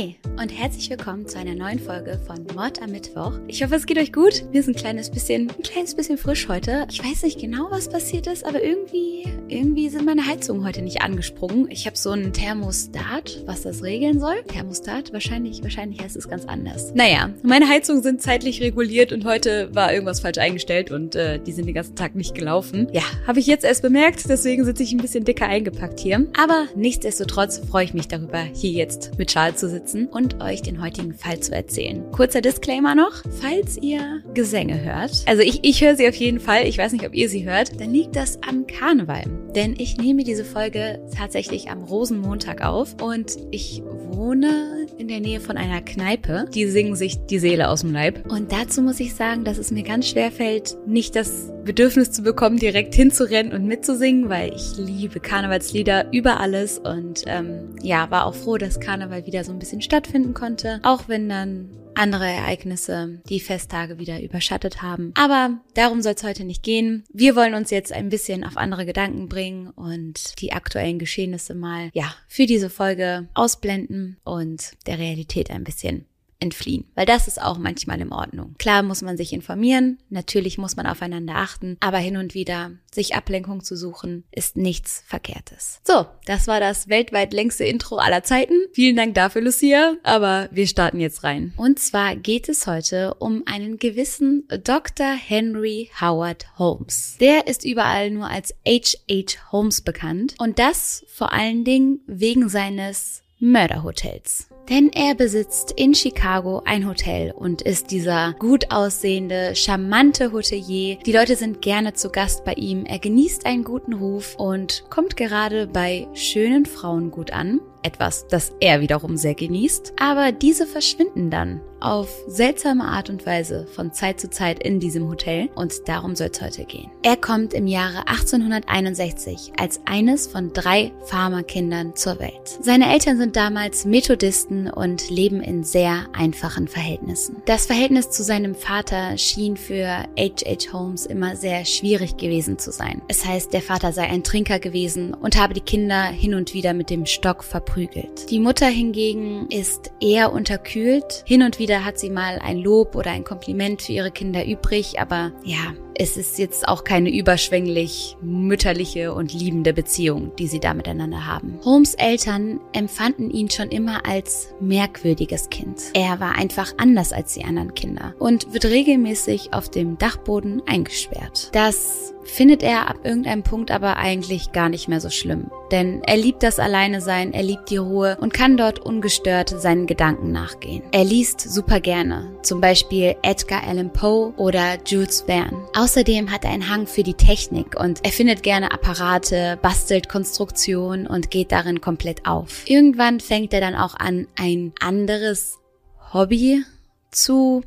Hi und herzlich willkommen zu einer neuen Folge von Mord am Mittwoch. Ich hoffe, es geht euch gut. Mir ist ein kleines bisschen, ein kleines bisschen frisch heute. Ich weiß nicht genau, was passiert ist, aber irgendwie, irgendwie sind meine Heizungen heute nicht angesprungen. Ich habe so einen Thermostat, was das regeln soll. Thermostat? Wahrscheinlich, wahrscheinlich heißt es ganz anders. Naja, meine Heizungen sind zeitlich reguliert und heute war irgendwas falsch eingestellt und äh, die sind den ganzen Tag nicht gelaufen. Ja, habe ich jetzt erst bemerkt, deswegen sitze ich ein bisschen dicker eingepackt hier. Aber nichtsdestotrotz freue ich mich darüber, hier jetzt mit Schal zu sitzen und euch den heutigen Fall zu erzählen. Kurzer Disclaimer noch, falls ihr Gesänge hört, also ich, ich höre sie auf jeden Fall, ich weiß nicht, ob ihr sie hört, dann liegt das am Karneval. Denn ich nehme diese Folge tatsächlich am Rosenmontag auf und ich wohne in der Nähe von einer Kneipe. Die singen sich die Seele aus dem Leib. Und dazu muss ich sagen, dass es mir ganz schwer fällt, nicht das Bedürfnis zu bekommen, direkt hinzurennen und mitzusingen, weil ich liebe Karnevalslieder über alles und ähm, ja, war auch froh, dass Karneval wieder so ein bisschen stattfinden konnte, auch wenn dann andere Ereignisse die Festtage wieder überschattet haben. Aber darum soll es heute nicht gehen. Wir wollen uns jetzt ein bisschen auf andere Gedanken bringen und die aktuellen Geschehnisse mal, ja, für diese Folge ausblenden und der Realität ein bisschen entfliehen, weil das ist auch manchmal in Ordnung. Klar muss man sich informieren, natürlich muss man aufeinander achten, aber hin und wieder sich Ablenkung zu suchen, ist nichts Verkehrtes. So, das war das weltweit längste Intro aller Zeiten. Vielen Dank dafür, Lucia, aber wir starten jetzt rein. Und zwar geht es heute um einen gewissen Dr. Henry Howard Holmes. Der ist überall nur als H.H. Holmes bekannt und das vor allen Dingen wegen seines Mörderhotels. Denn er besitzt in Chicago ein Hotel und ist dieser gut aussehende, charmante Hotelier. Die Leute sind gerne zu Gast bei ihm. Er genießt einen guten Ruf und kommt gerade bei schönen Frauen gut an etwas, das er wiederum sehr genießt. Aber diese verschwinden dann auf seltsame Art und Weise von Zeit zu Zeit in diesem Hotel und darum soll es heute gehen. Er kommt im Jahre 1861 als eines von drei Farmerkindern zur Welt. Seine Eltern sind damals Methodisten und leben in sehr einfachen Verhältnissen. Das Verhältnis zu seinem Vater schien für H.H. Holmes immer sehr schwierig gewesen zu sein. Es heißt, der Vater sei ein Trinker gewesen und habe die Kinder hin und wieder mit dem Stock verprügelt verprügelt. Die Mutter hingegen ist eher unterkühlt. Hin und wieder hat sie mal ein Lob oder ein Kompliment für ihre Kinder übrig, aber ja, es ist jetzt auch keine überschwänglich mütterliche und liebende Beziehung, die sie da miteinander haben. Holmes Eltern empfanden ihn schon immer als merkwürdiges Kind. Er war einfach anders als die anderen Kinder und wird regelmäßig auf dem Dachboden eingesperrt. Das findet er ab irgendeinem Punkt aber eigentlich gar nicht mehr so schlimm. Denn er liebt das Alleine sein, er liebt die Ruhe und kann dort ungestört seinen Gedanken nachgehen. Er liest super gerne, zum Beispiel Edgar Allan Poe oder Jules Verne. Außerdem hat er einen Hang für die Technik und er findet gerne Apparate, bastelt Konstruktionen und geht darin komplett auf. Irgendwann fängt er dann auch an, ein anderes Hobby zu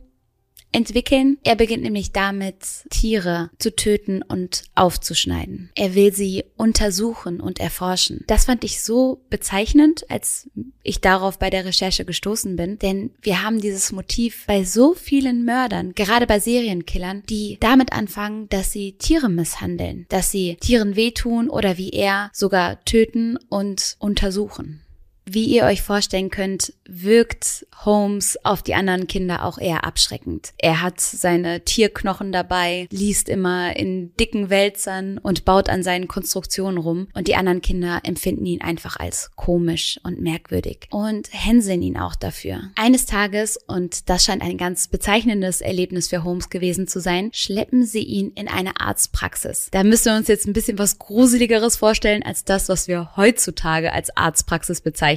entwickeln. Er beginnt nämlich damit, Tiere zu töten und aufzuschneiden. Er will sie untersuchen und erforschen. Das fand ich so bezeichnend, als ich darauf bei der Recherche gestoßen bin, denn wir haben dieses Motiv bei so vielen Mördern, gerade bei Serienkillern, die damit anfangen, dass sie Tiere misshandeln, dass sie Tieren wehtun oder wie er sogar töten und untersuchen. Wie ihr euch vorstellen könnt, wirkt Holmes auf die anderen Kinder auch eher abschreckend. Er hat seine Tierknochen dabei, liest immer in dicken Wälzern und baut an seinen Konstruktionen rum und die anderen Kinder empfinden ihn einfach als komisch und merkwürdig und hänseln ihn auch dafür. Eines Tages, und das scheint ein ganz bezeichnendes Erlebnis für Holmes gewesen zu sein, schleppen sie ihn in eine Arztpraxis. Da müssen wir uns jetzt ein bisschen was Gruseligeres vorstellen als das, was wir heutzutage als Arztpraxis bezeichnen.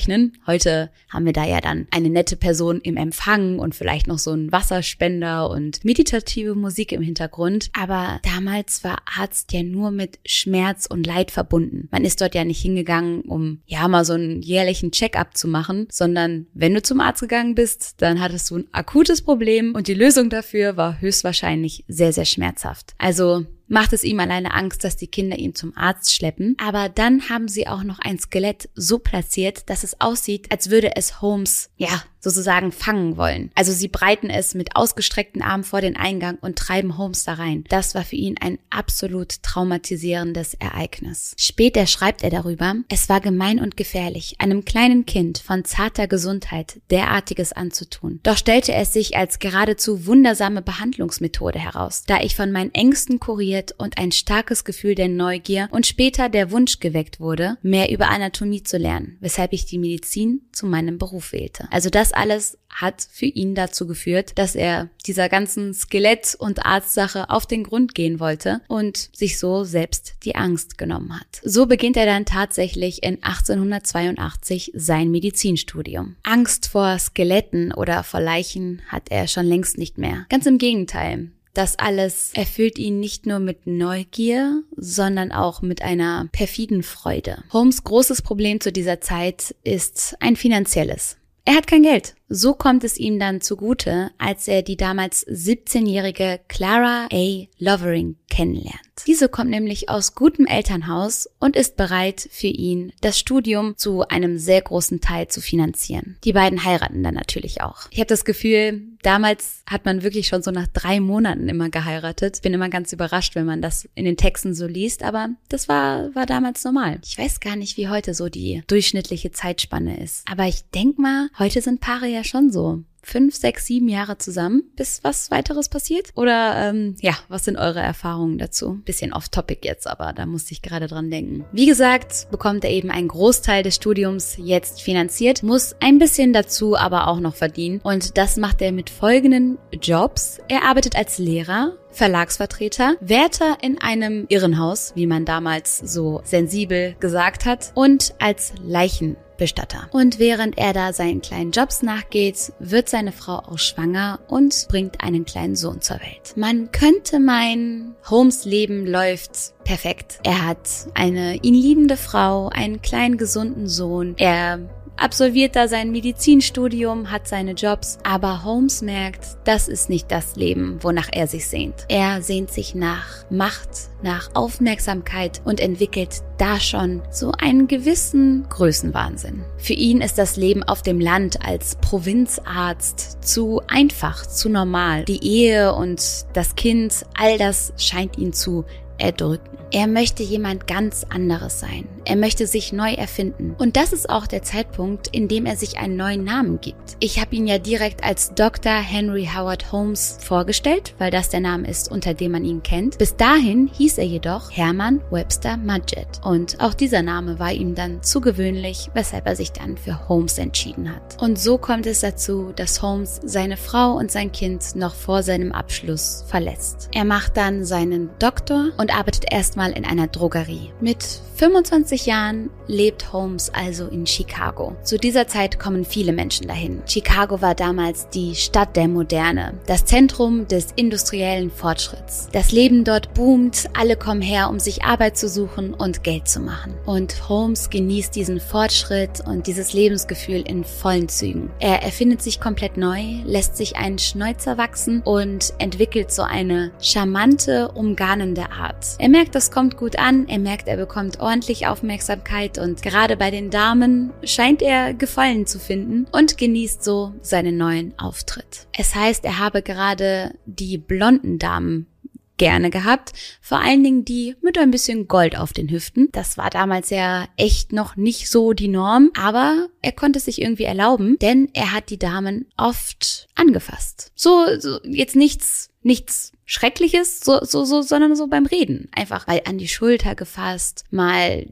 Heute haben wir da ja dann eine nette Person im Empfang und vielleicht noch so ein Wasserspender und meditative Musik im Hintergrund. Aber damals war Arzt ja nur mit Schmerz und Leid verbunden. Man ist dort ja nicht hingegangen, um ja mal so einen jährlichen Check-up zu machen, sondern wenn du zum Arzt gegangen bist, dann hattest du ein akutes Problem und die Lösung dafür war höchstwahrscheinlich sehr, sehr schmerzhaft. Also macht es ihm alleine Angst, dass die Kinder ihn zum Arzt schleppen. Aber dann haben sie auch noch ein Skelett so platziert, dass es aussieht, als würde es Holmes, ja, sozusagen fangen wollen. Also sie breiten es mit ausgestreckten Armen vor den Eingang und treiben Holmes da rein. Das war für ihn ein absolut traumatisierendes Ereignis. Später schreibt er darüber, es war gemein und gefährlich, einem kleinen Kind von zarter Gesundheit derartiges anzutun. Doch stellte es sich als geradezu wundersame Behandlungsmethode heraus, da ich von meinen Ängsten kuriert und ein starkes Gefühl der Neugier und später der Wunsch geweckt wurde, mehr über Anatomie zu lernen, weshalb ich die Medizin zu meinem Beruf wählte. Also das alles hat für ihn dazu geführt, dass er dieser ganzen Skelett- und Arztsache auf den Grund gehen wollte und sich so selbst die Angst genommen hat. So beginnt er dann tatsächlich in 1882 sein Medizinstudium. Angst vor Skeletten oder vor Leichen hat er schon längst nicht mehr. Ganz im Gegenteil. Das alles erfüllt ihn nicht nur mit Neugier, sondern auch mit einer perfiden Freude. Holmes großes Problem zu dieser Zeit ist ein finanzielles. Er hat kein Geld. So kommt es ihm dann zugute, als er die damals 17-jährige Clara A. Lovering kennenlernt. Diese kommt nämlich aus gutem Elternhaus und ist bereit für ihn, das Studium zu einem sehr großen Teil zu finanzieren. Die beiden heiraten dann natürlich auch. Ich habe das Gefühl, damals hat man wirklich schon so nach drei Monaten immer geheiratet. Bin immer ganz überrascht, wenn man das in den Texten so liest, aber das war, war damals normal. Ich weiß gar nicht, wie heute so die durchschnittliche Zeitspanne ist. Aber ich denk mal, heute sind Paare ja schon so fünf, sechs, sieben Jahre zusammen, bis was weiteres passiert? Oder ähm, ja, was sind eure Erfahrungen dazu? Bisschen off-topic jetzt, aber da musste ich gerade dran denken. Wie gesagt, bekommt er eben einen Großteil des Studiums jetzt finanziert, muss ein bisschen dazu aber auch noch verdienen. Und das macht er mit folgenden Jobs. Er arbeitet als Lehrer, Verlagsvertreter, Wärter in einem Irrenhaus, wie man damals so sensibel gesagt hat, und als Leichen Bestatter. Und während er da seinen kleinen Jobs nachgeht, wird seine Frau auch schwanger und bringt einen kleinen Sohn zur Welt. Man könnte meinen, Holmes Leben läuft perfekt. Er hat eine ihn liebende Frau, einen kleinen gesunden Sohn. Er absolviert da sein Medizinstudium, hat seine Jobs, aber Holmes merkt, das ist nicht das Leben, wonach er sich sehnt. Er sehnt sich nach Macht, nach Aufmerksamkeit und entwickelt da schon so einen gewissen Größenwahnsinn. Für ihn ist das Leben auf dem Land als Provinzarzt zu einfach, zu normal. Die Ehe und das Kind, all das scheint ihn zu erdrücken. Er möchte jemand ganz anderes sein. Er möchte sich neu erfinden. Und das ist auch der Zeitpunkt, in dem er sich einen neuen Namen gibt. Ich habe ihn ja direkt als Dr. Henry Howard Holmes vorgestellt, weil das der Name ist, unter dem man ihn kennt. Bis dahin hieß er jedoch Hermann Webster Mudgett. Und auch dieser Name war ihm dann zu gewöhnlich, weshalb er sich dann für Holmes entschieden hat. Und so kommt es dazu, dass Holmes seine Frau und sein Kind noch vor seinem Abschluss verlässt. Er macht dann seinen Doktor und arbeitet erstmal in einer Drogerie. Mit 25 Jahren lebt Holmes also in Chicago. Zu dieser Zeit kommen viele Menschen dahin. Chicago war damals die Stadt der Moderne, das Zentrum des industriellen Fortschritts. Das Leben dort boomt, alle kommen her, um sich Arbeit zu suchen und Geld zu machen. Und Holmes genießt diesen Fortschritt und dieses Lebensgefühl in vollen Zügen. Er erfindet sich komplett neu, lässt sich einen Schnäuzer wachsen und entwickelt so eine charmante, umgarnende Art. Er merkt, das kommt gut an, er merkt, er bekommt ordentlich Aufmerksamkeit und gerade bei den Damen scheint er Gefallen zu finden und genießt so seinen neuen Auftritt. Es heißt, er habe gerade die blonden Damen gerne gehabt. Vor allen Dingen die mit ein bisschen Gold auf den Hüften. Das war damals ja echt noch nicht so die Norm, aber er konnte es sich irgendwie erlauben, denn er hat die Damen oft angefasst. So, so jetzt nichts, nichts Schreckliches, so, so, so, sondern so beim Reden. Einfach mal an die Schulter gefasst, mal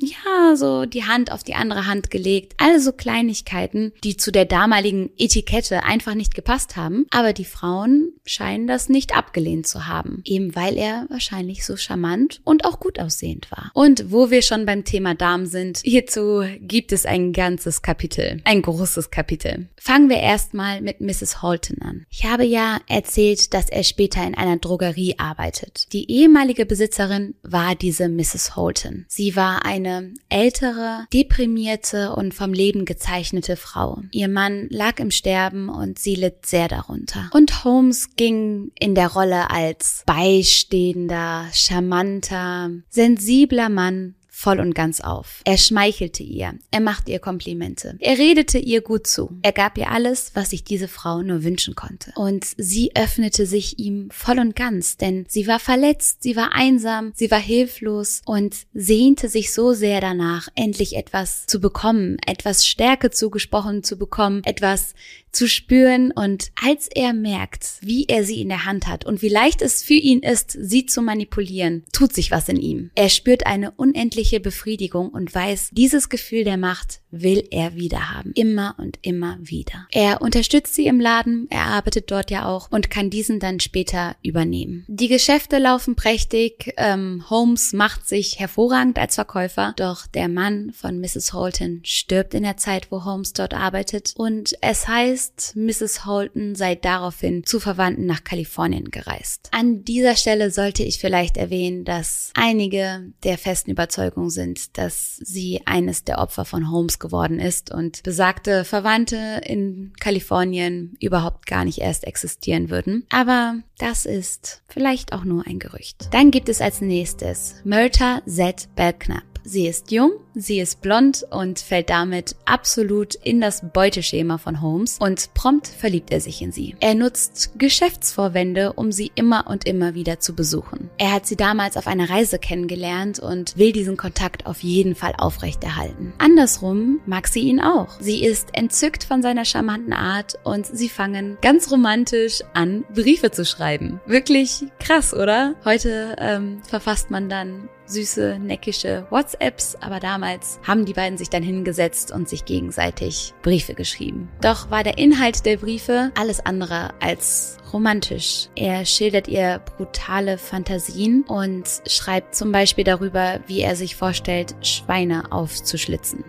ja, so die Hand auf die andere Hand gelegt. Alle so Kleinigkeiten, die zu der damaligen Etikette einfach nicht gepasst haben. Aber die Frauen scheinen das nicht abgelehnt zu haben. Eben weil er wahrscheinlich so charmant und auch gut aussehend war. Und wo wir schon beim Thema Damen sind, hierzu gibt es ein ganzes Kapitel. Ein großes Kapitel. Fangen wir erstmal mit Mrs. Holton an. Ich habe ja erzählt, dass er später in einer Drogerie arbeitet. Die ehemalige Besitzerin war diese Mrs. Holton. Sie war eine eine ältere, deprimierte und vom Leben gezeichnete Frau. Ihr Mann lag im Sterben und sie litt sehr darunter. Und Holmes ging in der Rolle als beistehender, charmanter, sensibler Mann voll und ganz auf. Er schmeichelte ihr, er machte ihr Komplimente, er redete ihr gut zu, er gab ihr alles, was sich diese Frau nur wünschen konnte. Und sie öffnete sich ihm voll und ganz, denn sie war verletzt, sie war einsam, sie war hilflos und sehnte sich so sehr danach, endlich etwas zu bekommen, etwas Stärke zugesprochen zu bekommen, etwas zu spüren und als er merkt, wie er sie in der Hand hat und wie leicht es für ihn ist, sie zu manipulieren, tut sich was in ihm. Er spürt eine unendliche Befriedigung und weiß, dieses Gefühl der Macht will er wieder haben. Immer und immer wieder. Er unterstützt sie im Laden, er arbeitet dort ja auch und kann diesen dann später übernehmen. Die Geschäfte laufen prächtig, ähm, Holmes macht sich hervorragend als Verkäufer, doch der Mann von Mrs. Holton stirbt in der Zeit, wo Holmes dort arbeitet und es heißt, Mrs. Holton sei daraufhin zu Verwandten nach Kalifornien gereist. An dieser Stelle sollte ich vielleicht erwähnen, dass einige der festen Überzeugung sind, dass sie eines der Opfer von Holmes geworden ist und besagte Verwandte in Kalifornien überhaupt gar nicht erst existieren würden. Aber das ist vielleicht auch nur ein Gerücht. Dann gibt es als nächstes Myrta Z. Belknap. Sie ist jung, sie ist blond und fällt damit absolut in das Beuteschema von Holmes und prompt verliebt er sich in sie. Er nutzt Geschäftsvorwände, um sie immer und immer wieder zu besuchen. Er hat sie damals auf einer Reise kennengelernt und will diesen Kontakt auf jeden Fall aufrechterhalten. Andersrum mag sie ihn auch. Sie ist entzückt von seiner charmanten Art und sie fangen ganz romantisch an, Briefe zu schreiben. Wirklich krass, oder? Heute ähm, verfasst man dann süße, neckische WhatsApps, aber damals haben die beiden sich dann hingesetzt und sich gegenseitig Briefe geschrieben. Doch war der Inhalt der Briefe alles andere als romantisch. Er schildert ihr brutale Fantasien und schreibt zum Beispiel darüber, wie er sich vorstellt, Schweine aufzuschlitzen.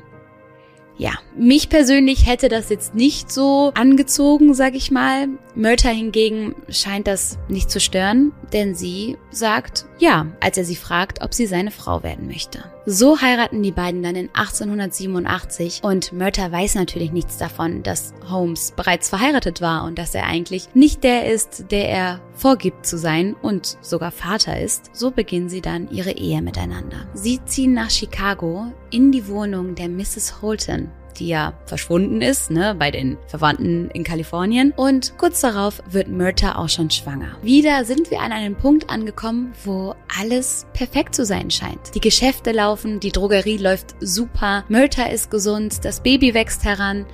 Ja, mich persönlich hätte das jetzt nicht so angezogen, sag ich mal. Myrta hingegen scheint das nicht zu stören, denn sie sagt ja, als er sie fragt, ob sie seine Frau werden möchte. So heiraten die beiden dann in 1887 und Myrta weiß natürlich nichts davon, dass Holmes bereits verheiratet war und dass er eigentlich nicht der ist, der er vorgibt zu sein und sogar Vater ist. So beginnen sie dann ihre Ehe miteinander. Sie ziehen nach Chicago in die Wohnung der Mrs. Holton die ja verschwunden ist, ne, bei den Verwandten in Kalifornien. Und kurz darauf wird Myrta auch schon schwanger. Wieder sind wir an einem Punkt angekommen, wo alles perfekt zu sein scheint. Die Geschäfte laufen, die Drogerie läuft super, Myrta ist gesund, das Baby wächst heran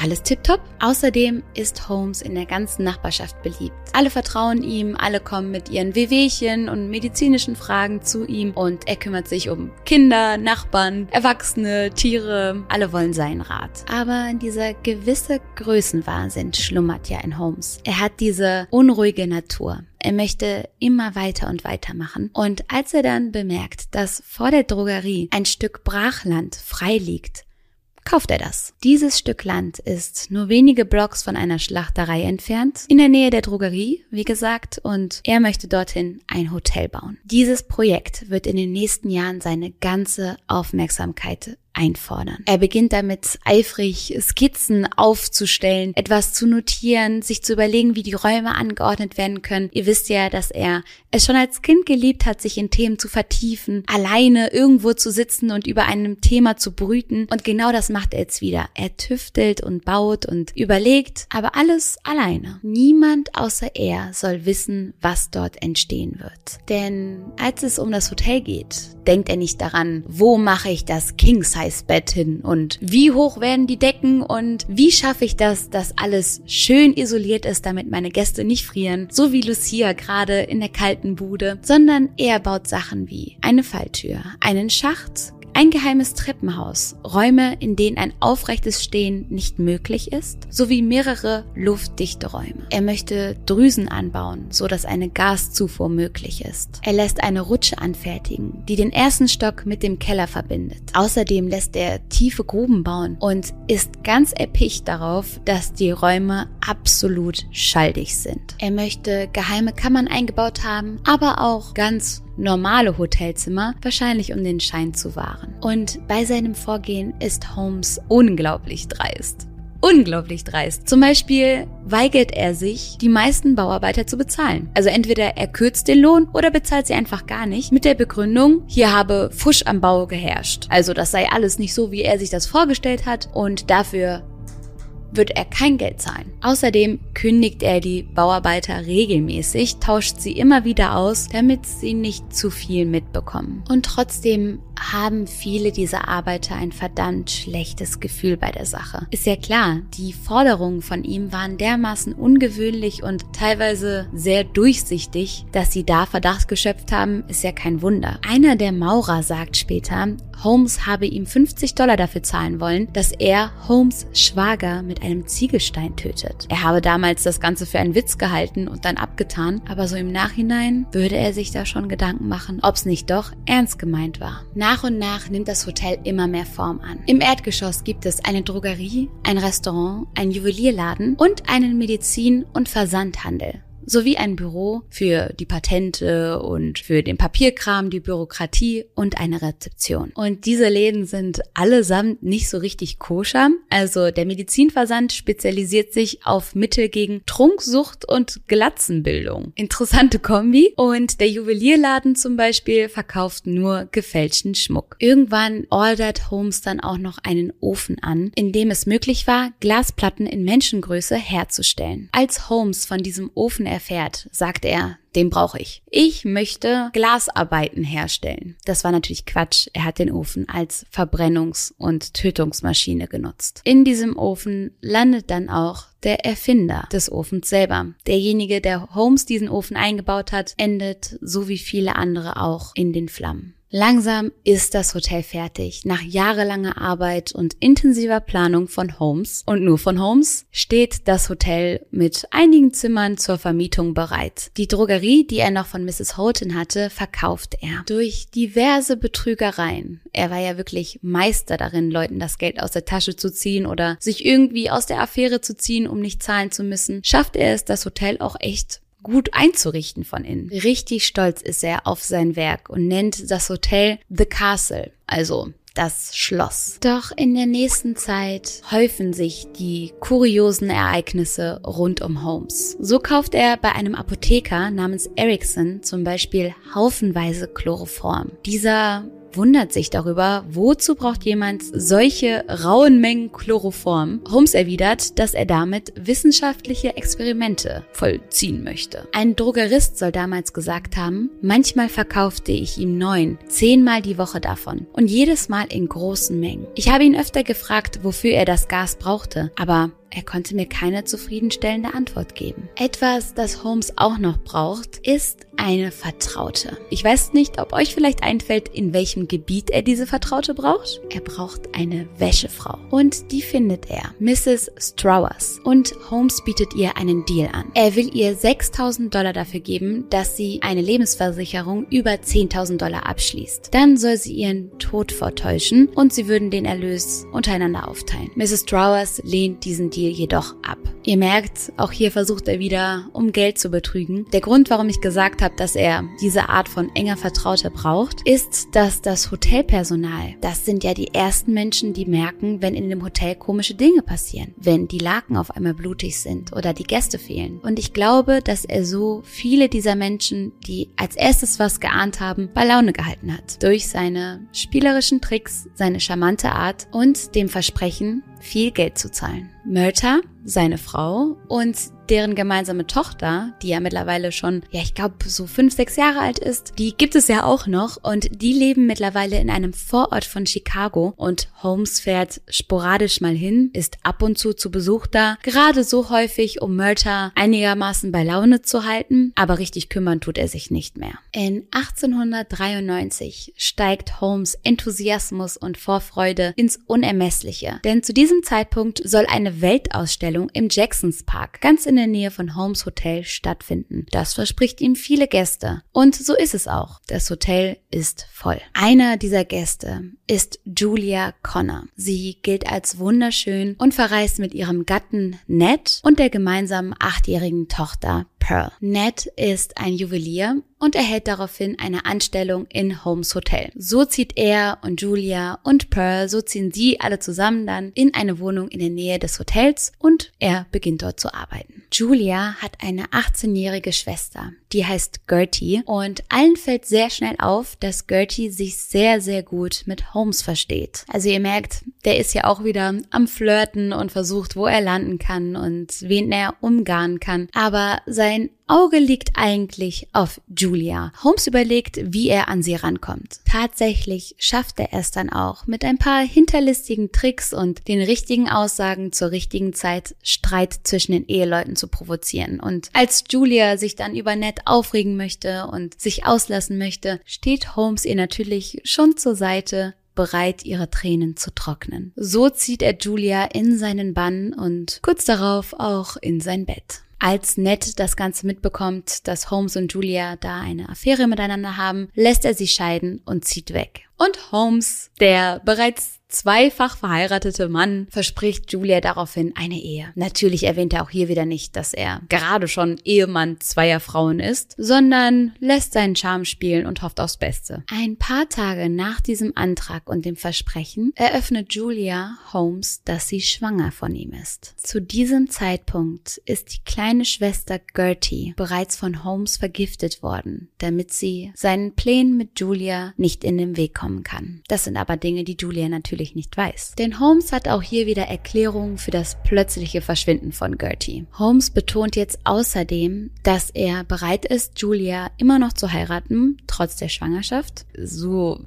alles tiptop. Außerdem ist Holmes in der ganzen Nachbarschaft beliebt. Alle vertrauen ihm, alle kommen mit ihren Wehwehchen und medizinischen Fragen zu ihm und er kümmert sich um Kinder, Nachbarn, Erwachsene, Tiere. Alle wollen seinen Rat. Aber dieser gewisse Größenwahnsinn schlummert ja in Holmes. Er hat diese unruhige Natur. Er möchte immer weiter und weiter machen. Und als er dann bemerkt, dass vor der Drogerie ein Stück Brachland frei liegt, kauft er das. Dieses Stück Land ist nur wenige Blocks von einer Schlachterei entfernt, in der Nähe der Drogerie, wie gesagt, und er möchte dorthin ein Hotel bauen. Dieses Projekt wird in den nächsten Jahren seine ganze Aufmerksamkeit einfordern. Er beginnt damit eifrig Skizzen aufzustellen, etwas zu notieren, sich zu überlegen, wie die Räume angeordnet werden können. Ihr wisst ja, dass er es schon als Kind geliebt hat, sich in Themen zu vertiefen, alleine irgendwo zu sitzen und über einem Thema zu brüten. Und genau das macht er jetzt wieder. Er tüftelt und baut und überlegt, aber alles alleine. Niemand außer er soll wissen, was dort entstehen wird. Denn als es um das Hotel geht, denkt er nicht daran, wo mache ich das King Size Bett hin? Und wie hoch werden die Decken? Und wie schaffe ich das, dass alles schön isoliert ist, damit meine Gäste nicht frieren, so wie Lucia gerade in der kalten Bude, sondern er baut Sachen wie eine Falltür, einen Schacht, ein geheimes Treppenhaus, Räume, in denen ein aufrechtes Stehen nicht möglich ist, sowie mehrere luftdichte Räume. Er möchte Drüsen anbauen, so dass eine Gaszufuhr möglich ist. Er lässt eine Rutsche anfertigen, die den ersten Stock mit dem Keller verbindet. Außerdem lässt er tiefe Gruben bauen und ist ganz erpicht darauf, dass die Räume absolut schalldig sind. Er möchte geheime Kammern eingebaut haben, aber auch ganz normale Hotelzimmer, wahrscheinlich um den Schein zu wahren. Und bei seinem Vorgehen ist Holmes unglaublich dreist unglaublich dreist. Zum Beispiel weigert er sich, die meisten Bauarbeiter zu bezahlen. Also entweder er kürzt den Lohn oder bezahlt sie einfach gar nicht mit der Begründung, hier habe Fusch am Bau geherrscht. Also das sei alles nicht so, wie er sich das vorgestellt hat und dafür wird er kein Geld zahlen. Außerdem kündigt er die Bauarbeiter regelmäßig, tauscht sie immer wieder aus, damit sie nicht zu viel mitbekommen. Und trotzdem haben viele dieser Arbeiter ein verdammt schlechtes Gefühl bei der Sache. Ist ja klar, die Forderungen von ihm waren dermaßen ungewöhnlich und teilweise sehr durchsichtig, dass sie da Verdacht geschöpft haben, ist ja kein Wunder. Einer der Maurer sagt später, Holmes habe ihm 50 Dollar dafür zahlen wollen, dass er Holmes Schwager mit einem Ziegelstein tötet. Er habe damals das Ganze für einen Witz gehalten und dann abgetan, aber so im Nachhinein würde er sich da schon Gedanken machen, ob es nicht doch ernst gemeint war. Nach und nach nimmt das Hotel immer mehr Form an. Im Erdgeschoss gibt es eine Drogerie, ein Restaurant, einen Juwelierladen und einen Medizin- und Versandhandel sowie ein Büro für die Patente und für den Papierkram, die Bürokratie und eine Rezeption. Und diese Läden sind allesamt nicht so richtig koscher. Also der Medizinversand spezialisiert sich auf Mittel gegen Trunksucht und Glatzenbildung. Interessante Kombi. Und der Juwelierladen zum Beispiel verkauft nur gefälschten Schmuck. Irgendwann ordert Holmes dann auch noch einen Ofen an, in dem es möglich war, Glasplatten in Menschengröße herzustellen. Als Holmes von diesem Ofen erfährt, sagt er, den brauche ich. Ich möchte Glasarbeiten herstellen. Das war natürlich Quatsch. Er hat den Ofen als Verbrennungs- und Tötungsmaschine genutzt. In diesem Ofen landet dann auch der Erfinder des Ofens selber. Derjenige, der Holmes diesen Ofen eingebaut hat, endet, so wie viele andere auch, in den Flammen. Langsam ist das Hotel fertig. Nach jahrelanger Arbeit und intensiver Planung von Holmes und nur von Holmes steht das Hotel mit einigen Zimmern zur Vermietung bereit. Die Drogerie, die er noch von Mrs. Houghton hatte, verkauft er. Durch diverse Betrügereien. Er war ja wirklich Meister darin, Leuten das Geld aus der Tasche zu ziehen oder sich irgendwie aus der Affäre zu ziehen, um nicht zahlen zu müssen, schafft er es, das Hotel auch echt gut einzurichten von innen. Richtig stolz ist er auf sein Werk und nennt das Hotel The Castle, also das Schloss. Doch in der nächsten Zeit häufen sich die kuriosen Ereignisse rund um Holmes. So kauft er bei einem Apotheker namens Erickson zum Beispiel haufenweise Chloroform. Dieser wundert sich darüber, wozu braucht jemand solche rauen Mengen Chloroform? Holmes erwidert, dass er damit wissenschaftliche Experimente vollziehen möchte. Ein Drogerist soll damals gesagt haben, manchmal verkaufte ich ihm neun, zehnmal die Woche davon und jedes Mal in großen Mengen. Ich habe ihn öfter gefragt, wofür er das Gas brauchte, aber er konnte mir keine zufriedenstellende Antwort geben. Etwas, das Holmes auch noch braucht, ist eine Vertraute. Ich weiß nicht, ob euch vielleicht einfällt, in welchem Gebiet er diese Vertraute braucht. Er braucht eine Wäschefrau. Und die findet er, Mrs. Strowers. Und Holmes bietet ihr einen Deal an. Er will ihr 6000 Dollar dafür geben, dass sie eine Lebensversicherung über 10.000 Dollar abschließt. Dann soll sie ihren Tod vortäuschen und sie würden den Erlös untereinander aufteilen. Mrs. Strowers lehnt diesen Deal jedoch ab. Ihr merkt, auch hier versucht er wieder, um Geld zu betrügen. Der Grund, warum ich gesagt habe, dass er diese Art von enger Vertrauter braucht, ist, dass das Hotelpersonal, das sind ja die ersten Menschen, die merken, wenn in dem Hotel komische Dinge passieren, wenn die Laken auf einmal blutig sind oder die Gäste fehlen. Und ich glaube, dass er so viele dieser Menschen, die als erstes was geahnt haben, bei Laune gehalten hat. Durch seine spielerischen Tricks, seine charmante Art und dem Versprechen, viel Geld zu zahlen. Murta, seine Frau und deren gemeinsame Tochter, die ja mittlerweile schon, ja, ich glaube, so fünf, sechs Jahre alt ist, die gibt es ja auch noch und die leben mittlerweile in einem Vorort von Chicago und Holmes fährt sporadisch mal hin, ist ab und zu zu Besuch da, gerade so häufig, um Murta einigermaßen bei Laune zu halten, aber richtig kümmern tut er sich nicht mehr. In 1893 steigt Holmes Enthusiasmus und Vorfreude ins Unermessliche, denn zu diesem Zeitpunkt soll eine Weltausstellung im Jacksons Park ganz in in der Nähe von Holmes Hotel stattfinden. Das verspricht ihm viele Gäste. Und so ist es auch. Das Hotel ist voll. Einer dieser Gäste ist Julia Connor. Sie gilt als wunderschön und verreist mit ihrem Gatten Ned und der gemeinsamen achtjährigen Tochter Pearl. Ned ist ein Juwelier und erhält daraufhin eine Anstellung in Holmes Hotel. So zieht er und Julia und Pearl, so ziehen sie alle zusammen dann in eine Wohnung in der Nähe des Hotels und er beginnt dort zu arbeiten. Julia hat eine 18-jährige Schwester, die heißt Gertie und allen fällt sehr schnell auf, dass Gertie sich sehr, sehr gut mit Holmes versteht. Also ihr merkt, der ist ja auch wieder am Flirten und versucht, wo er landen kann und wen er umgarnen kann. Aber sein Auge liegt eigentlich auf Julia. Holmes überlegt, wie er an sie rankommt. Tatsächlich schafft er es dann auch, mit ein paar hinterlistigen Tricks und den richtigen Aussagen zur richtigen Zeit Streit zwischen den Eheleuten zu provozieren. Und als Julia sich dann über Ned aufregen möchte und sich auslassen möchte, steht Holmes ihr natürlich schon zur Seite bereit, ihre Tränen zu trocknen. So zieht er Julia in seinen Bann und kurz darauf auch in sein Bett. Als Ned das Ganze mitbekommt, dass Holmes und Julia da eine Affäre miteinander haben, lässt er sie scheiden und zieht weg. Und Holmes, der bereits zweifach verheiratete Mann verspricht Julia daraufhin eine Ehe. Natürlich erwähnt er auch hier wieder nicht, dass er gerade schon Ehemann zweier Frauen ist, sondern lässt seinen Charme spielen und hofft aufs Beste. Ein paar Tage nach diesem Antrag und dem Versprechen eröffnet Julia Holmes, dass sie schwanger von ihm ist. Zu diesem Zeitpunkt ist die kleine Schwester Gertie bereits von Holmes vergiftet worden, damit sie seinen Plänen mit Julia nicht in den Weg kommen kann. Das sind aber Dinge, die Julia natürlich natürlich nicht weiß. Denn Holmes hat auch hier wieder Erklärungen für das plötzliche Verschwinden von Gertie. Holmes betont jetzt außerdem, dass er bereit ist, Julia immer noch zu heiraten, trotz der Schwangerschaft. So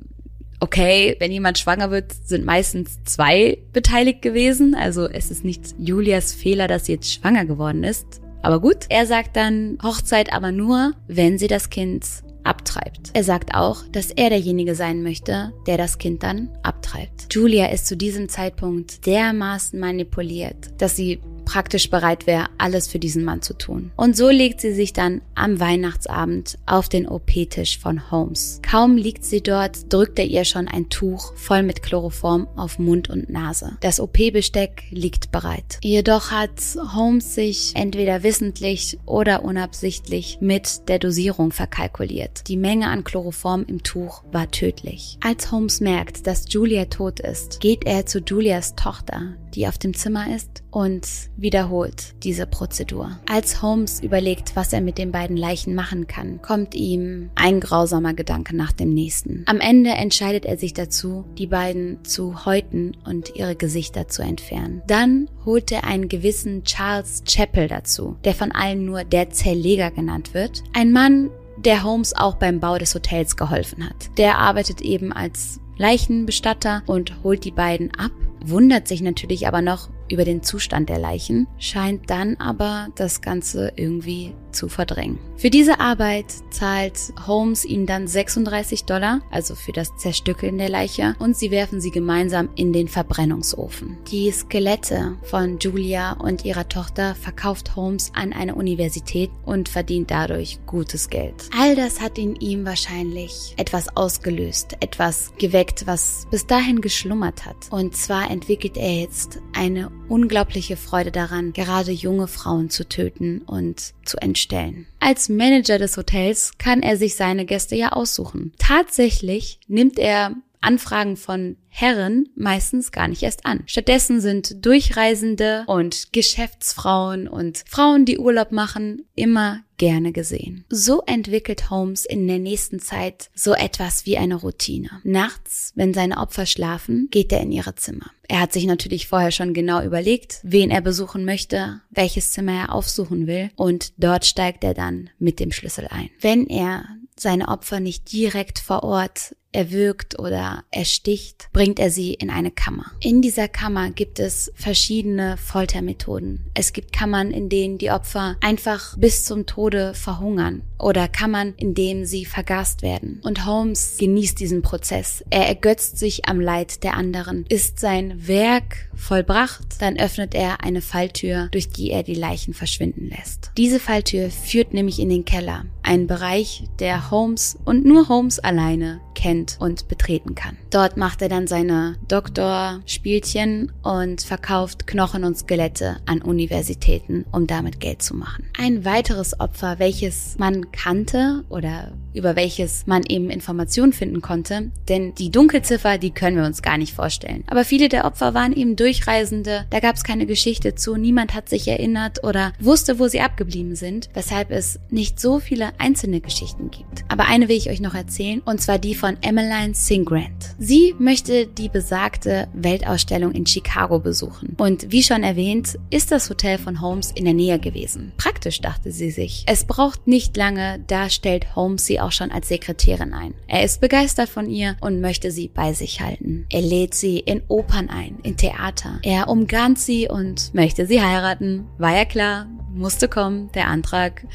okay, wenn jemand schwanger wird, sind meistens zwei beteiligt gewesen. Also es ist nicht Julias Fehler, dass sie jetzt schwanger geworden ist. Aber gut, er sagt dann Hochzeit aber nur, wenn sie das Kind abtreibt. Er sagt auch, dass er derjenige sein möchte, der das Kind dann abtreibt. Julia ist zu diesem Zeitpunkt dermaßen manipuliert, dass sie praktisch bereit wäre, alles für diesen Mann zu tun. Und so legt sie sich dann am Weihnachtsabend auf den OP-Tisch von Holmes. Kaum liegt sie dort, drückt er ihr schon ein Tuch voll mit Chloroform auf Mund und Nase. Das OP-Besteck liegt bereit. Jedoch hat Holmes sich entweder wissentlich oder unabsichtlich mit der Dosierung verkalkuliert. Die Menge an Chloroform im Tuch war tödlich. Als Holmes merkt, dass Julia tot ist, geht er zu Julias Tochter, die auf dem Zimmer ist, und wiederholt diese Prozedur. Als Holmes überlegt, was er mit den beiden Leichen machen kann, kommt ihm ein grausamer Gedanke nach dem nächsten. Am Ende entscheidet er sich dazu, die beiden zu häuten und ihre Gesichter zu entfernen. Dann holt er einen gewissen Charles Chappell dazu, der von allen nur der Zerleger genannt wird. Ein Mann, der Holmes auch beim Bau des Hotels geholfen hat. Der arbeitet eben als Leichenbestatter und holt die beiden ab wundert sich natürlich aber noch über den Zustand der Leichen, scheint dann aber das Ganze irgendwie zu verdrängen. Für diese Arbeit zahlt Holmes ihnen dann 36 Dollar, also für das Zerstückeln der Leiche, und sie werfen sie gemeinsam in den Verbrennungsofen. Die Skelette von Julia und ihrer Tochter verkauft Holmes an eine Universität und verdient dadurch gutes Geld. All das hat in ihm wahrscheinlich etwas ausgelöst, etwas geweckt, was bis dahin geschlummert hat. Und zwar entwickelt er jetzt eine unglaubliche Freude daran, gerade junge Frauen zu töten und zu entstellen. Als Manager des Hotels kann er sich seine Gäste ja aussuchen. Tatsächlich nimmt er Anfragen von Herren meistens gar nicht erst an. Stattdessen sind Durchreisende und Geschäftsfrauen und Frauen, die Urlaub machen, immer gerne gesehen. So entwickelt Holmes in der nächsten Zeit so etwas wie eine Routine. Nachts, wenn seine Opfer schlafen, geht er in ihre Zimmer. Er hat sich natürlich vorher schon genau überlegt, wen er besuchen möchte, welches Zimmer er aufsuchen will und dort steigt er dann mit dem Schlüssel ein. Wenn er seine Opfer nicht direkt vor Ort erwürgt oder ersticht, bringt er sie in eine Kammer. In dieser Kammer gibt es verschiedene Foltermethoden. Es gibt Kammern, in denen die Opfer einfach bis zum Tode verhungern oder Kammern, in denen sie vergast werden. Und Holmes genießt diesen Prozess. Er ergötzt sich am Leid der anderen. Ist sein Werk vollbracht, dann öffnet er eine Falltür, durch die er die Leichen verschwinden lässt. Diese Falltür führt nämlich in den Keller ein Bereich, der Holmes und nur Holmes alleine kennt und betreten kann. Dort macht er dann seine Doktorspielchen und verkauft Knochen und Skelette an Universitäten, um damit Geld zu machen. Ein weiteres Opfer, welches man kannte oder über welches man eben Informationen finden konnte, denn die Dunkelziffer, die können wir uns gar nicht vorstellen. Aber viele der Opfer waren eben Durchreisende, da gab es keine Geschichte zu, niemand hat sich erinnert oder wusste, wo sie abgeblieben sind, weshalb es nicht so viele einzelne Geschichten gibt. Aber eine will ich euch noch erzählen, und zwar die von Emmeline Singrand. Sie möchte die besagte Weltausstellung in Chicago besuchen. Und wie schon erwähnt, ist das Hotel von Holmes in der Nähe gewesen. Praktisch dachte sie sich. Es braucht nicht lange, da stellt Holmes sie auch schon als Sekretärin ein. Er ist begeistert von ihr und möchte sie bei sich halten. Er lädt sie in Opern ein, in Theater. Er umgarnt sie und möchte sie heiraten. War ja klar, musste kommen, der Antrag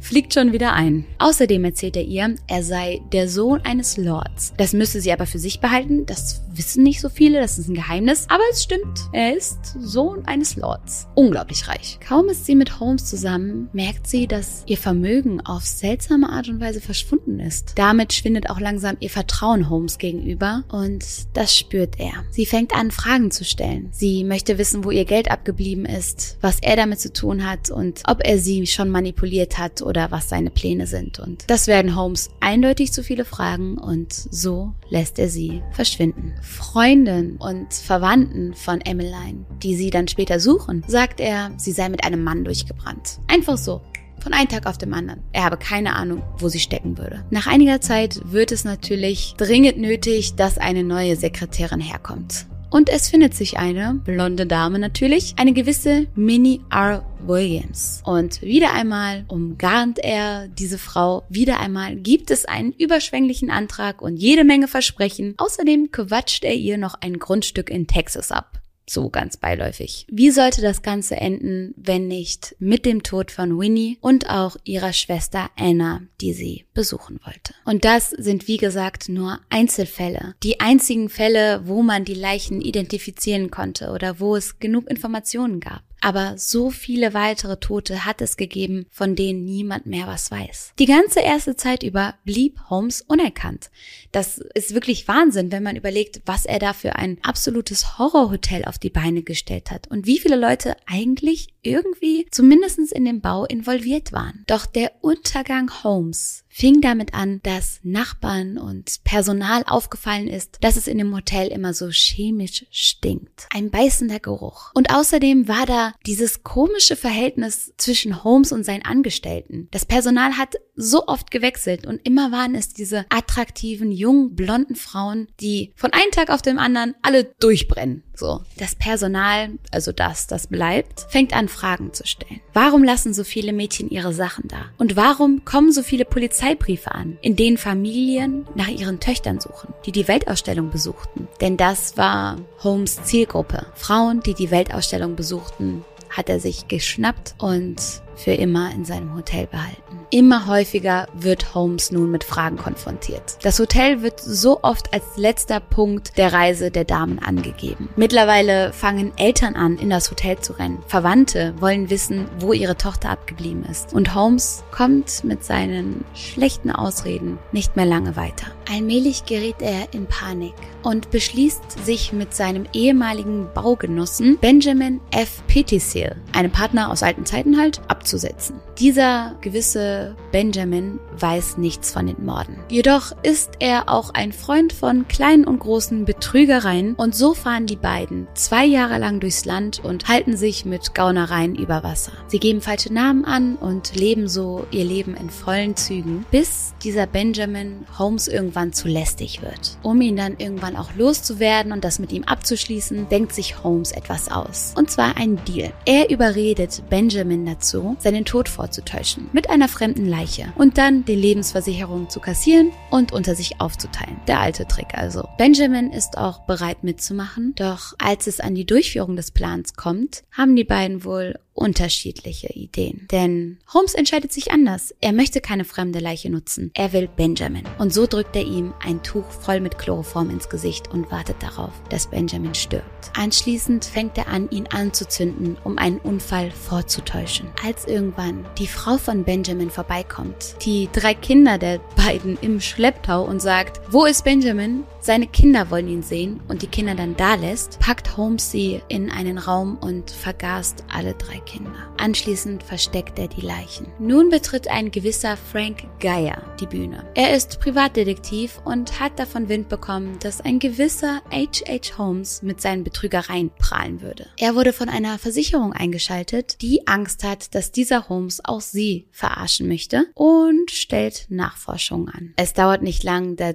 fliegt schon wieder ein. Außerdem erzählt er ihr, er sei der Sohn eines Lords. Das müsse sie aber für sich behalten, das wissen nicht so viele, das ist ein Geheimnis, aber es stimmt, er ist Sohn eines Lords. Unglaublich reich. Kaum ist sie mit Holmes zusammen, merkt sie, dass ihr Vermögen auf seltsame Art und Weise verschwunden ist. Damit schwindet auch langsam ihr Vertrauen Holmes gegenüber und das spürt er. Sie fängt an, Fragen zu stellen. Sie möchte wissen, wo ihr Geld abgeblieben ist, was er damit zu tun hat und ob er sie schon manipuliert hat oder was seine Pläne sind. Und das werden Holmes eindeutig zu viele Fragen und so lässt er sie verschwinden. Freunden und Verwandten von Emmeline, die sie dann später suchen, sagt er, sie sei mit einem Mann durchgebrannt. Einfach so. Von einem Tag auf dem anderen. Er habe keine Ahnung, wo sie stecken würde. Nach einiger Zeit wird es natürlich dringend nötig, dass eine neue Sekretärin herkommt. Und es findet sich eine, blonde Dame natürlich, eine gewisse Minnie R. Williams. Und wieder einmal umgarnt er diese Frau. Wieder einmal gibt es einen überschwänglichen Antrag und jede Menge Versprechen. Außerdem quatscht er ihr noch ein Grundstück in Texas ab. So ganz beiläufig. Wie sollte das Ganze enden, wenn nicht mit dem Tod von Winnie und auch ihrer Schwester Anna, die sie besuchen wollte? Und das sind wie gesagt nur Einzelfälle. Die einzigen Fälle, wo man die Leichen identifizieren konnte oder wo es genug Informationen gab. Aber so viele weitere Tote hat es gegeben, von denen niemand mehr was weiß. Die ganze erste Zeit über blieb Holmes unerkannt. Das ist wirklich Wahnsinn, wenn man überlegt, was er da für ein absolutes Horrorhotel auf die Beine gestellt hat und wie viele Leute eigentlich irgendwie zumindest in dem Bau involviert waren. Doch der Untergang Holmes fing damit an, dass Nachbarn und Personal aufgefallen ist, dass es in dem Hotel immer so chemisch stinkt. Ein beißender Geruch. Und außerdem war da dieses komische Verhältnis zwischen Holmes und seinen Angestellten. Das Personal hat so oft gewechselt und immer waren es diese attraktiven, jungen, blonden Frauen, die von einem Tag auf den anderen alle durchbrennen. So. Das Personal, also das, das bleibt, fängt an, Fragen zu stellen. Warum lassen so viele Mädchen ihre Sachen da? Und warum kommen so viele Polizeibriefe an, in denen Familien nach ihren Töchtern suchen, die die Weltausstellung besuchten? Denn das war Holmes Zielgruppe. Frauen, die die Weltausstellung besuchten, hat er sich geschnappt und für immer in seinem Hotel behalten. Immer häufiger wird Holmes nun mit Fragen konfrontiert. Das Hotel wird so oft als letzter Punkt der Reise der Damen angegeben. Mittlerweile fangen Eltern an, in das Hotel zu rennen. Verwandte wollen wissen, wo ihre Tochter abgeblieben ist. Und Holmes kommt mit seinen schlechten Ausreden nicht mehr lange weiter. Allmählich gerät er in Panik und beschließt, sich mit seinem ehemaligen Baugenossen Benjamin F. Pettisil, einem Partner aus alten Zeiten halt, abzusetzen. Dieser gewisse Benjamin weiß nichts von den Morden. Jedoch ist er auch ein Freund von kleinen und großen Betrügereien und so fahren die beiden zwei Jahre lang durchs Land und halten sich mit Gaunereien über Wasser. Sie geben falsche Namen an und leben so ihr Leben in vollen Zügen, bis dieser Benjamin Holmes irgendwann zu lästig wird. Um ihn dann irgendwann auch loszuwerden und das mit ihm abzuschließen, denkt sich Holmes etwas aus. Und zwar ein Deal. Er überredet Benjamin dazu, seinen Tod vorzutäuschen mit einer fremden Leiche und dann die Lebensversicherung zu kassieren und unter sich aufzuteilen. Der alte Trick also. Benjamin ist auch bereit mitzumachen, doch als es an die Durchführung des Plans kommt, haben die beiden wohl unterschiedliche Ideen. Denn Holmes entscheidet sich anders. Er möchte keine fremde Leiche nutzen. Er will Benjamin. Und so drückt er ihm ein Tuch voll mit Chloroform ins Gesicht und wartet darauf, dass Benjamin stirbt. Anschließend fängt er an, ihn anzuzünden, um einen Unfall vorzutäuschen. Als irgendwann die Frau von Benjamin vorbeikommt, die drei Kinder der beiden im Schlepptau und sagt, wo ist Benjamin? Seine Kinder wollen ihn sehen und die Kinder dann da lässt, packt Holmes sie in einen Raum und vergast alle drei Kinder. Anschließend versteckt er die Leichen. Nun betritt ein gewisser Frank Geyer die Bühne. Er ist Privatdetektiv und hat davon Wind bekommen, dass ein gewisser H.H. Holmes mit seinen Betrügereien prahlen würde. Er wurde von einer Versicherung eingeschaltet, die Angst hat, dass dieser Holmes auch sie verarschen möchte und stellt Nachforschungen an. Es dauert nicht lang, da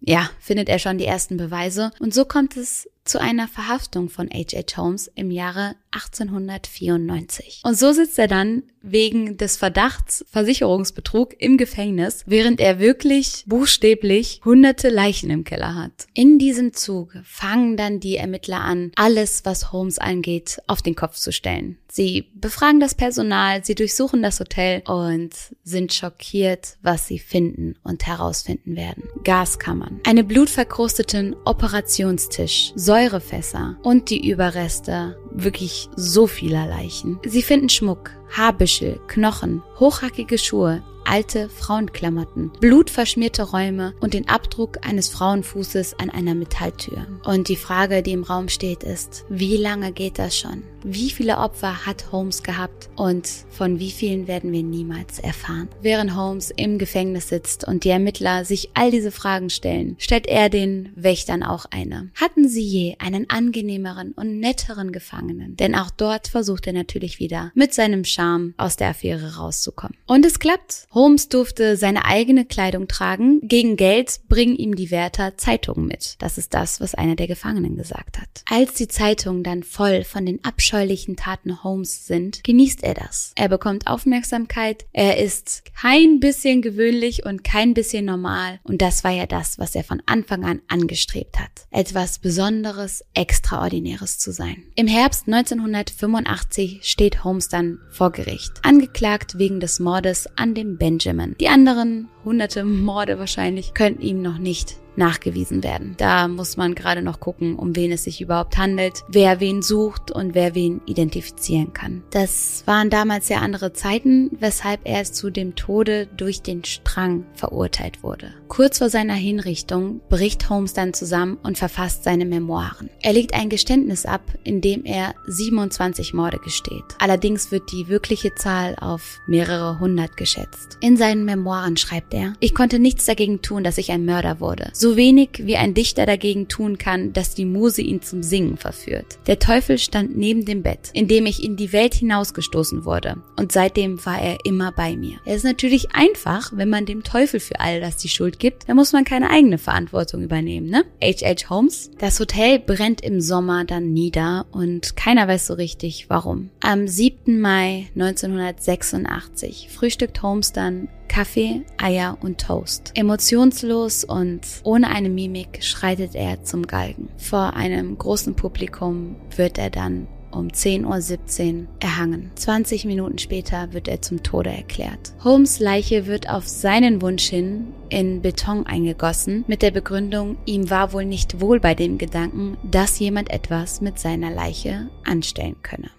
ja, findet er schon die ersten Beweise und so kommt es zu einer Verhaftung von H.H. Holmes im Jahre 1894. Und so sitzt er dann wegen des Verdachts Versicherungsbetrug im Gefängnis, während er wirklich buchstäblich hunderte Leichen im Keller hat. In diesem Zug fangen dann die Ermittler an, alles, was Holmes angeht, auf den Kopf zu stellen. Sie befragen das Personal, sie durchsuchen das Hotel und sind schockiert, was sie finden und herausfinden werden. Gaskammern, eine blutverkrusteten Operationstisch, Säurefässer und die Überreste wirklich so vieler Leichen. Sie finden Schmuck, Haarbüschel, Knochen, hochhackige Schuhe, alte Frauenklamotten, blutverschmierte Räume und den Abdruck eines Frauenfußes an einer Metalltür. Und die Frage, die im Raum steht, ist, wie lange geht das schon? Wie viele Opfer hat Holmes gehabt und von wie vielen werden wir niemals erfahren? Während Holmes im Gefängnis sitzt und die Ermittler sich all diese Fragen stellen, stellt er den Wächtern auch eine. Hatten sie je einen angenehmeren und netteren Gefangenen? Denn auch dort versucht er natürlich wieder mit seinem Charme aus der Affäre rauszukommen. Und es klappt. Durfte seine eigene Kleidung tragen. Gegen Geld bringen ihm die Wärter Zeitungen mit. Das ist das, was einer der Gefangenen gesagt hat. Als die Zeitungen dann voll von den abscheulichen Taten Holmes sind, genießt er das. Er bekommt Aufmerksamkeit. Er ist kein bisschen gewöhnlich und kein bisschen normal. Und das war ja das, was er von Anfang an angestrebt hat. Etwas Besonderes, Extraordinäres zu sein. Im Herbst 1985 steht Holmes dann vor Gericht. Angeklagt wegen des Mordes an dem Benjamin. Die anderen hunderte Morde wahrscheinlich könnten ihm noch nicht nachgewiesen werden. Da muss man gerade noch gucken, um wen es sich überhaupt handelt, wer wen sucht und wer wen identifizieren kann. Das waren damals sehr andere Zeiten, weshalb er zu dem Tode durch den Strang verurteilt wurde. Kurz vor seiner Hinrichtung bricht Holmes dann zusammen und verfasst seine Memoiren. Er legt ein Geständnis ab, in dem er 27 Morde gesteht. Allerdings wird die wirkliche Zahl auf mehrere hundert geschätzt. In seinen Memoiren schreibt er, ich konnte nichts dagegen tun, dass ich ein Mörder wurde. So wenig wie ein Dichter dagegen tun kann, dass die Muse ihn zum Singen verführt. Der Teufel stand neben dem Bett, in dem ich in die Welt hinausgestoßen wurde, und seitdem war er immer bei mir. Es ist natürlich einfach, wenn man dem Teufel für all das die Schuld gibt, dann muss man keine eigene Verantwortung übernehmen, ne? H.H. Holmes. Das Hotel brennt im Sommer dann nieder und keiner weiß so richtig warum. Am 7. Mai 1986 frühstückt Holmes dann Kaffee, Eier und Toast. Emotionslos und ohne eine Mimik schreitet er zum Galgen. Vor einem großen Publikum wird er dann um 10.17 Uhr erhangen. 20 Minuten später wird er zum Tode erklärt. Holmes Leiche wird auf seinen Wunsch hin in Beton eingegossen, mit der Begründung, ihm war wohl nicht wohl bei dem Gedanken, dass jemand etwas mit seiner Leiche anstellen könne.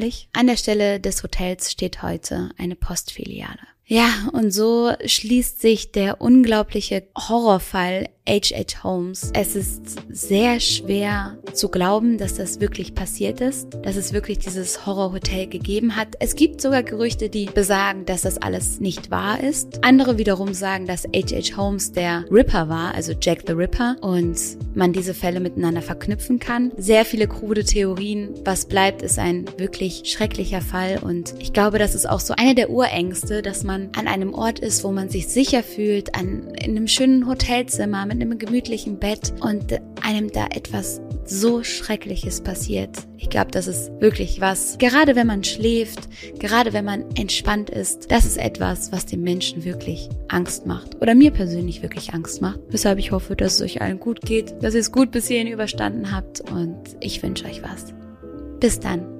Ehrlich, an der Stelle des Hotels steht heute eine Postfiliale. Ja, und so schließt sich der unglaubliche Horrorfall H.H. Holmes. Es ist sehr schwer zu glauben, dass das wirklich passiert ist, dass es wirklich dieses Horrorhotel gegeben hat. Es gibt sogar Gerüchte, die besagen, dass das alles nicht wahr ist. Andere wiederum sagen, dass H.H. Holmes der Ripper war, also Jack the Ripper, und man diese Fälle miteinander verknüpfen kann. Sehr viele krude Theorien. Was bleibt, ist ein wirklich schrecklicher Fall und ich glaube, das ist auch so eine der Urängste, dass man an einem Ort ist, wo man sich sicher fühlt, an, in einem schönen Hotelzimmer mit einem gemütlichen Bett und einem da etwas so Schreckliches passiert. Ich glaube, das ist wirklich was, gerade wenn man schläft, gerade wenn man entspannt ist, das ist etwas, was dem Menschen wirklich Angst macht. Oder mir persönlich wirklich Angst macht. Weshalb ich hoffe, dass es euch allen gut geht, dass ihr es gut bis hierhin überstanden habt und ich wünsche euch was. Bis dann.